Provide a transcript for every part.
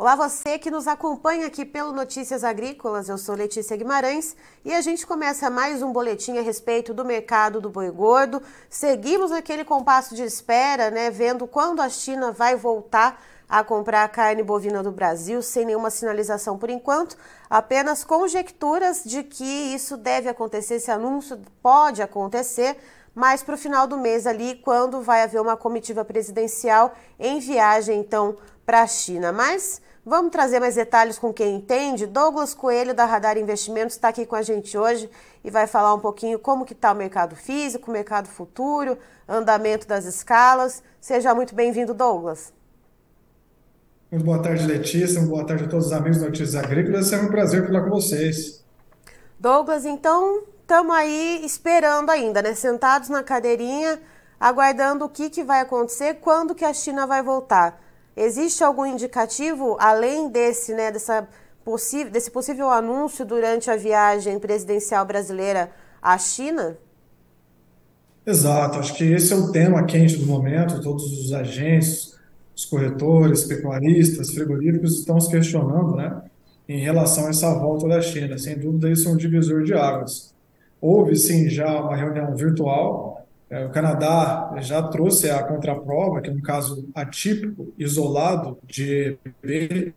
Olá, você que nos acompanha aqui pelo Notícias Agrícolas. Eu sou Letícia Guimarães e a gente começa mais um boletim a respeito do mercado do boi gordo. Seguimos aquele compasso de espera, né, vendo quando a China vai voltar a comprar a carne bovina do Brasil, sem nenhuma sinalização por enquanto, apenas conjecturas de que isso deve acontecer, esse anúncio pode acontecer mas para o final do mês ali, quando vai haver uma comitiva presidencial em viagem, então, para a China. Mas Vamos trazer mais detalhes com quem entende. Douglas Coelho, da Radar Investimentos, está aqui com a gente hoje e vai falar um pouquinho como que está o mercado físico, o mercado futuro, andamento das escalas. Seja muito bem-vindo, Douglas. Muito boa tarde, Letícia. Boa tarde a todos os amigos do Notícias Agrícolas. É um prazer falar com vocês. Douglas, então, estamos aí esperando ainda, né? Sentados na cadeirinha, aguardando o que, que vai acontecer, quando que a China vai voltar. Existe algum indicativo, além desse, né, dessa possível, desse possível anúncio durante a viagem presidencial brasileira à China? Exato, acho que esse é o tema quente do momento. Todos os agentes, os corretores, pecuaristas, frigoríficos estão se questionando né, em relação a essa volta da China. Sem dúvida, isso é um divisor de águas. Houve sim já uma reunião virtual é, o Canadá já trouxe a contraprova, que é um caso atípico, isolado de EPV,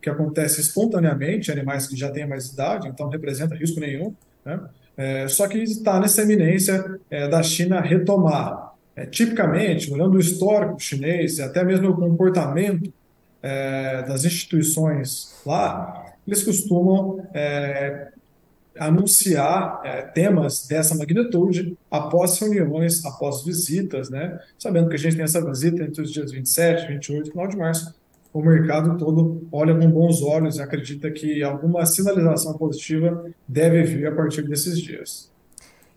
que acontece espontaneamente, animais que já têm mais idade, então não representa risco nenhum. Né? É, só que está nessa eminência é, da China retomar. É, tipicamente, olhando o histórico chinês, e até mesmo o comportamento é, das instituições lá, eles costumam é, anunciar é, temas dessa magnitude após reuniões, após visitas, né? Sabendo que a gente tem essa visita entre os dias 27, 28 e final de março, o mercado todo olha com bons olhos e acredita que alguma sinalização positiva deve vir a partir desses dias.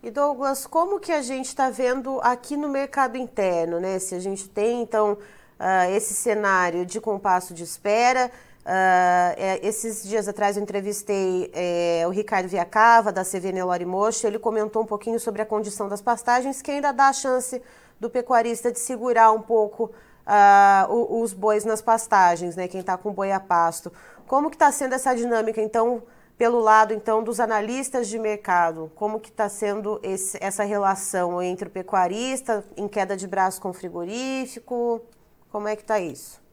E Douglas, como que a gente está vendo aqui no mercado interno, né? Se a gente tem então uh, esse cenário de compasso de espera, Uh, é, esses dias atrás eu entrevistei é, o Ricardo Viacava, da CV Nelore Mocho, ele comentou um pouquinho sobre a condição das pastagens, que ainda dá a chance do pecuarista de segurar um pouco uh, os bois nas pastagens, né, quem está com boi a pasto. Como que está sendo essa dinâmica, então, pelo lado então dos analistas de mercado? Como que está sendo esse, essa relação entre o pecuarista em queda de braço com o frigorífico? Como é que está isso?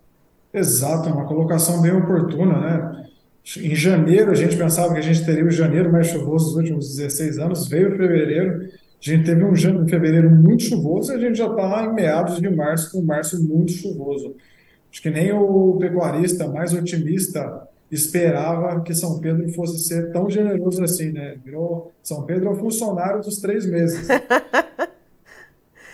Exato, uma colocação bem oportuna, né? Em janeiro, a gente pensava que a gente teria o janeiro mais chuvoso dos últimos 16 anos, veio fevereiro, a gente teve um janeiro, fevereiro muito chuvoso e a gente já está em meados de março, com março muito chuvoso. Acho que nem o pecuarista mais otimista esperava que São Pedro fosse ser tão generoso assim, né? Virou São Pedro é o funcionário dos três meses.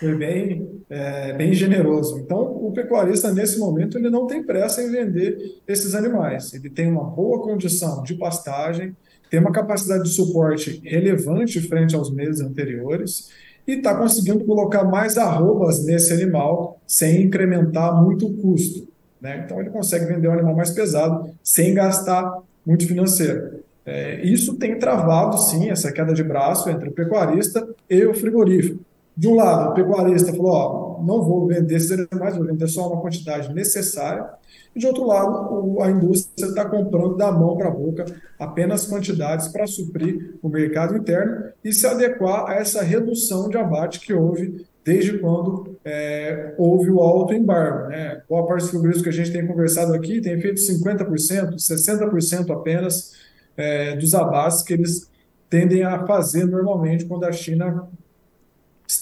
foi bem, é, bem generoso. Então, o pecuarista, nesse momento, ele não tem pressa em vender esses animais. Ele tem uma boa condição de pastagem, tem uma capacidade de suporte relevante frente aos meses anteriores e está conseguindo colocar mais arrobas nesse animal sem incrementar muito o custo. Né? Então, ele consegue vender um animal mais pesado sem gastar muito financeiro. É, isso tem travado, sim, essa queda de braço entre o pecuarista e o frigorífico de um lado, o pecuarista falou: ó, não vou vender esses animais, vou vender só uma quantidade necessária. E de outro lado, a indústria está comprando da mão para a boca apenas quantidades para suprir o mercado interno e se adequar a essa redução de abate que houve desde quando é, houve o alto embargo. Né? Boa parte dos frigoríficos que a gente tem conversado aqui tem feito 50%, 60% apenas é, dos abates que eles tendem a fazer normalmente quando a China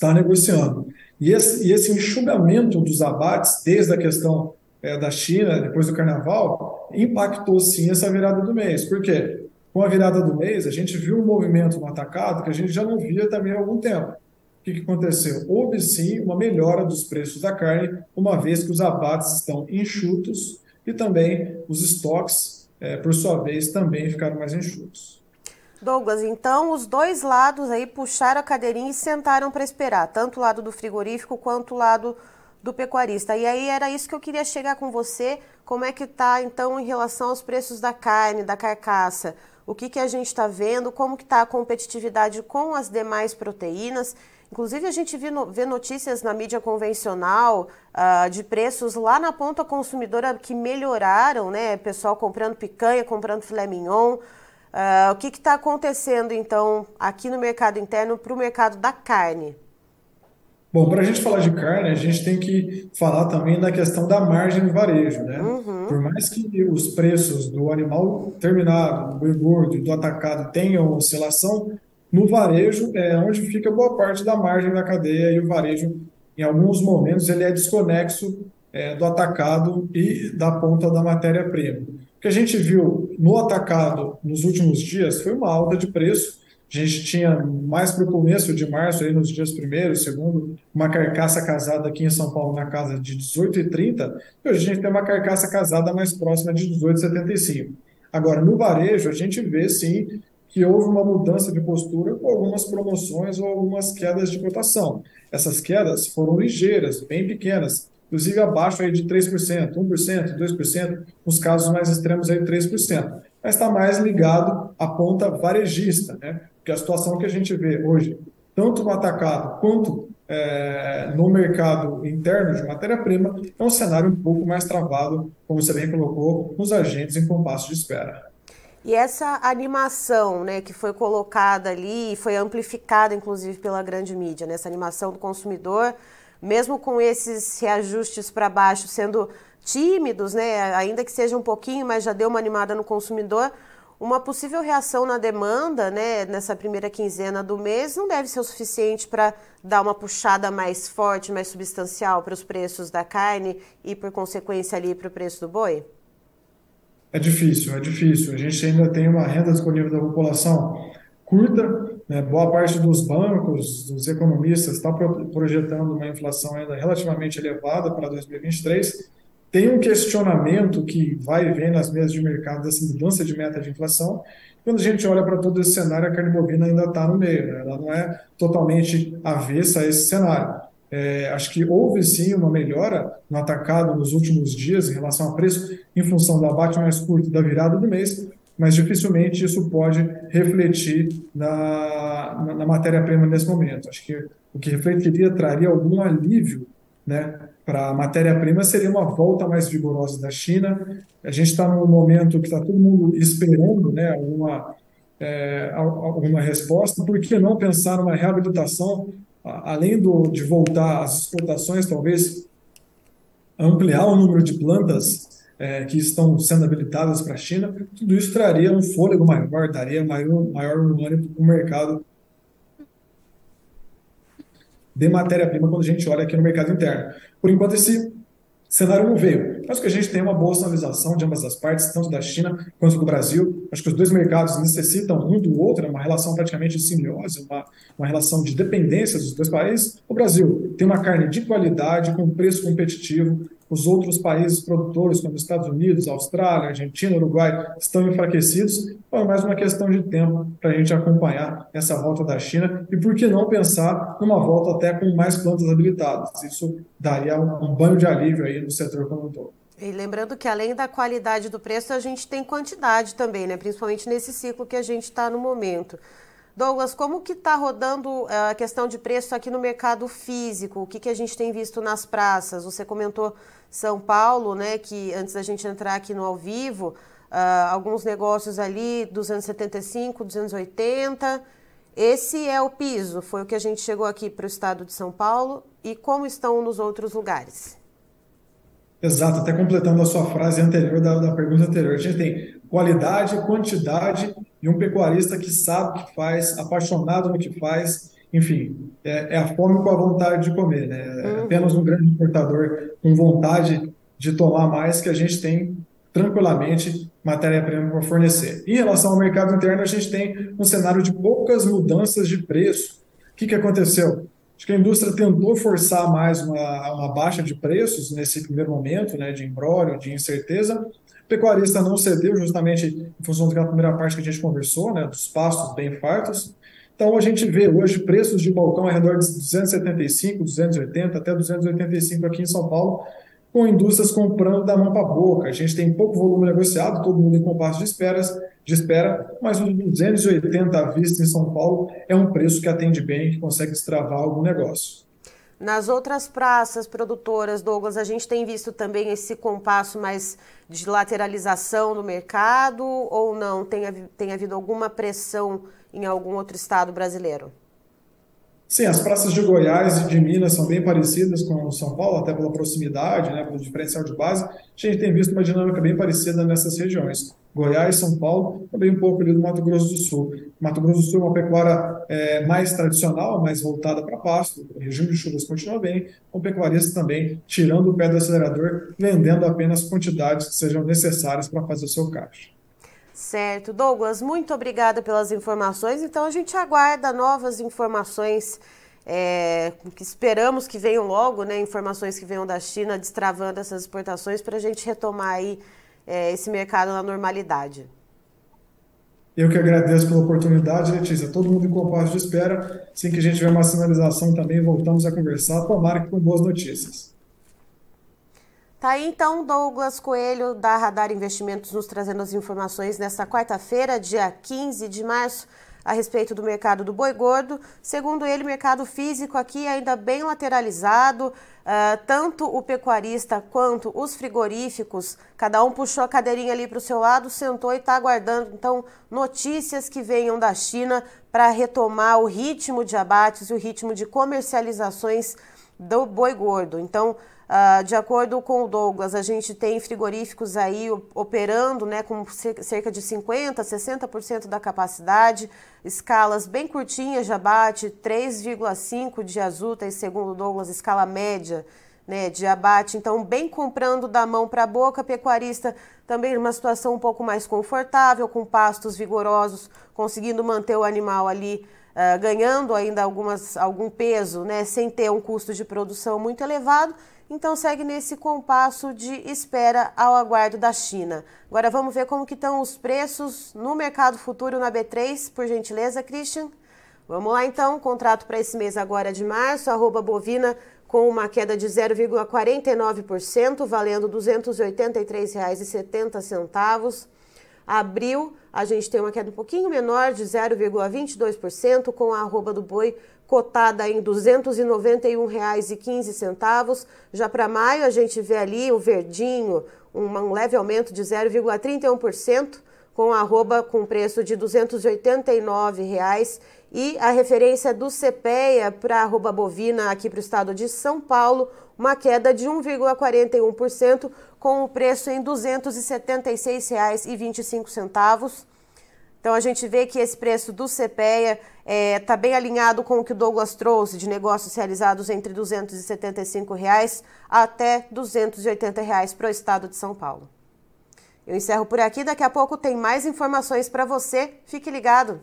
está negociando. E esse, e esse enxugamento dos abates, desde a questão é, da China, depois do carnaval, impactou sim essa virada do mês. Por quê? Com a virada do mês, a gente viu um movimento no atacado que a gente já não via também há algum tempo. O que, que aconteceu? Houve sim uma melhora dos preços da carne, uma vez que os abates estão enxutos e também os estoques, é, por sua vez, também ficaram mais enxutos. Douglas, então os dois lados aí puxaram a cadeirinha e sentaram para esperar, tanto o lado do frigorífico quanto o lado do pecuarista. E aí era isso que eu queria chegar com você, como é que está então em relação aos preços da carne, da carcaça? o que, que a gente está vendo, como que está a competitividade com as demais proteínas. Inclusive, a gente vê notícias na mídia convencional uh, de preços lá na ponta consumidora que melhoraram, né? Pessoal comprando picanha, comprando filé mignon. Uh, o que está acontecendo, então, aqui no mercado interno para o mercado da carne? Bom, para a gente falar de carne, a gente tem que falar também da questão da margem do varejo, né? Uhum. Por mais que os preços do animal terminado, do boi gordo e do atacado tenham oscilação, no varejo é onde fica boa parte da margem da cadeia e o varejo, em alguns momentos, ele é desconexo é, do atacado e da ponta da matéria-prima. O que a gente viu no atacado nos últimos dias foi uma alta de preço, a gente tinha mais para o começo de março, aí nos dias primeiro, segundo, uma carcaça casada aqui em São Paulo na casa de 18,30, e hoje a gente tem uma carcaça casada mais próxima de 18,75. Agora, no varejo, a gente vê sim que houve uma mudança de postura com algumas promoções ou algumas quedas de cotação. Essas quedas foram ligeiras, bem pequenas, inclusive abaixo aí de 3%, 1%, 2%, nos casos mais extremos aí 3%. Mas está mais ligado à ponta varejista, né? Porque a situação que a gente vê hoje, tanto no atacado quanto é, no mercado interno de matéria-prima, é um cenário um pouco mais travado, como você bem colocou, com os agentes em compasso de espera. E essa animação, né, que foi colocada ali foi amplificada, inclusive, pela grande mídia, né, essa animação do consumidor, mesmo com esses reajustes para baixo sendo tímidos, né, ainda que seja um pouquinho, mas já deu uma animada no consumidor, uma possível reação na demanda, né, nessa primeira quinzena do mês, não deve ser o suficiente para dar uma puxada mais forte, mais substancial para os preços da carne e, por consequência, ali para o preço do boi? É difícil, é difícil. A gente ainda tem uma renda disponível da população curta, né? boa parte dos bancos, dos economistas, está projetando uma inflação ainda relativamente elevada para 2023 tem um questionamento que vai vem nas mesas de mercado dessa mudança de meta de inflação. Quando a gente olha para todo esse cenário, a carne bovina ainda está no meio, né? ela não é totalmente avessa a esse cenário. É, acho que houve sim uma melhora no atacado nos últimos dias em relação a preço, em função do abate mais curto da virada do mês, mas dificilmente isso pode refletir na, na, na matéria-prima nesse momento. Acho que o que refletiria traria algum alívio né, para a matéria-prima seria uma volta mais vigorosa da China. A gente está num momento que está todo mundo esperando né, alguma, é, resposta. Por que não pensar numa reabilitação, além do, de voltar às exportações, talvez ampliar o número de plantas é, que estão sendo habilitadas para a China? Tudo isso traria um fôlego maior, daria maior, maior ânimo para o mercado de matéria-prima quando a gente olha aqui no mercado interno. Por enquanto, esse cenário não veio. Acho que a gente tem uma boa sinalização de ambas as partes, tanto da China quanto do Brasil. Acho que os dois mercados necessitam um do outro, é uma relação praticamente simbiose, uma, uma relação de dependência dos dois países. O Brasil tem uma carne de qualidade, com preço competitivo, os outros países produtores, como Estados Unidos, Austrália, Argentina, Uruguai, estão enfraquecidos. Então é mais uma questão de tempo para a gente acompanhar essa volta da China e por que não pensar numa volta até com mais plantas habilitadas. Isso daria um banho de alívio aí no setor como um todo. E lembrando que além da qualidade do preço, a gente tem quantidade também, né? principalmente nesse ciclo que a gente está no momento. Douglas, como que está rodando eh, a questão de preço aqui no mercado físico? O que, que a gente tem visto nas praças? Você comentou São Paulo, né? Que antes da gente entrar aqui no ao vivo, uh, alguns negócios ali 275, 280. Esse é o piso, foi o que a gente chegou aqui para o estado de São Paulo. E como estão nos outros lugares? Exato, até completando a sua frase anterior da, da pergunta anterior. A gente tem qualidade, quantidade e um pecuarista que sabe o que faz, apaixonado no que faz, enfim, é, é a fome com a vontade de comer, né? É uhum. apenas um grande importador com vontade de tomar mais que a gente tem tranquilamente matéria-prima para fornecer. Em relação ao mercado interno, a gente tem um cenário de poucas mudanças de preço. O que, que aconteceu? Acho que a indústria tentou forçar mais uma, uma baixa de preços nesse primeiro momento, né, de embrólio, de incerteza, pecuarista não cedeu justamente em função daquela primeira parte que a gente conversou, né, dos pastos bem fartos. Então a gente vê hoje preços de balcão ao redor de 275, 280, até 285 aqui em São Paulo, com indústrias comprando da mão para a boca. A gente tem pouco volume negociado, todo mundo em compasso de esperas. De espera, mas os 280 à vista em São Paulo é um preço que atende bem, que consegue destravar algum negócio. Nas outras praças produtoras, Douglas, a gente tem visto também esse compasso mais de lateralização do mercado ou não? Tem, tem havido alguma pressão em algum outro estado brasileiro? Sim, as praças de Goiás e de Minas são bem parecidas com São Paulo, até pela proximidade, né, pelo diferencial de base. A gente tem visto uma dinâmica bem parecida nessas regiões. Goiás, São Paulo, também um pouco ali do Mato Grosso do Sul. Mato Grosso do Sul é uma pecuária é, mais tradicional, mais voltada para pasto, o regime de chuvas continua bem, com pecuaristas também tirando o pé do acelerador, vendendo apenas quantidades que sejam necessárias para fazer o seu caixa. Certo. Douglas, muito obrigada pelas informações. Então a gente aguarda novas informações é, que esperamos que venham logo, né? Informações que venham da China destravando essas exportações para a gente retomar aí é, esse mercado na normalidade. Eu que agradeço pela oportunidade, Letícia. Todo mundo em compasso de espera. Assim que a gente tiver uma sinalização também, voltamos a conversar. Tomara que com boas notícias. Tá aí então Douglas Coelho da Radar Investimentos nos trazendo as informações nesta quarta-feira, dia 15 de março, a respeito do mercado do boi gordo. Segundo ele, o mercado físico aqui ainda bem lateralizado, uh, tanto o pecuarista quanto os frigoríficos, cada um puxou a cadeirinha ali para o seu lado, sentou e está aguardando então notícias que venham da China para retomar o ritmo de abates e o ritmo de comercializações do boi gordo. Então, Uh, de acordo com o Douglas, a gente tem frigoríficos aí operando né, com cerca de 50%, 60% da capacidade, escalas bem curtinhas de abate, 3,5 de azuta e segundo o Douglas, escala média né, de abate. Então, bem comprando da mão para a boca, pecuarista também numa situação um pouco mais confortável, com pastos vigorosos, conseguindo manter o animal ali uh, ganhando ainda algumas, algum peso, né, sem ter um custo de produção muito elevado então segue nesse compasso de espera ao aguardo da China. Agora vamos ver como que estão os preços no mercado futuro na B3, por gentileza, Christian. Vamos lá então, contrato para esse mês agora de março, arroba bovina com uma queda de 0,49%, valendo R$ 283,70. Abril, a gente tem uma queda um pouquinho menor de 0,22%, com a arroba do boi cotada em R$ 291,15. Já para maio, a gente vê ali o verdinho, um leve aumento de 0,31%, com arroba com preço de R$ 289,00. E a referência do CPEA para arroba bovina aqui para o estado de São Paulo, uma queda de 1,41%, com o preço em R$ 276,25. Então a gente vê que esse preço do CPEA está é, tá bem alinhado com o que o Douglas trouxe de negócios realizados entre 275 reais até 280 reais para o estado de São Paulo. Eu encerro por aqui, daqui a pouco tem mais informações para você. Fique ligado!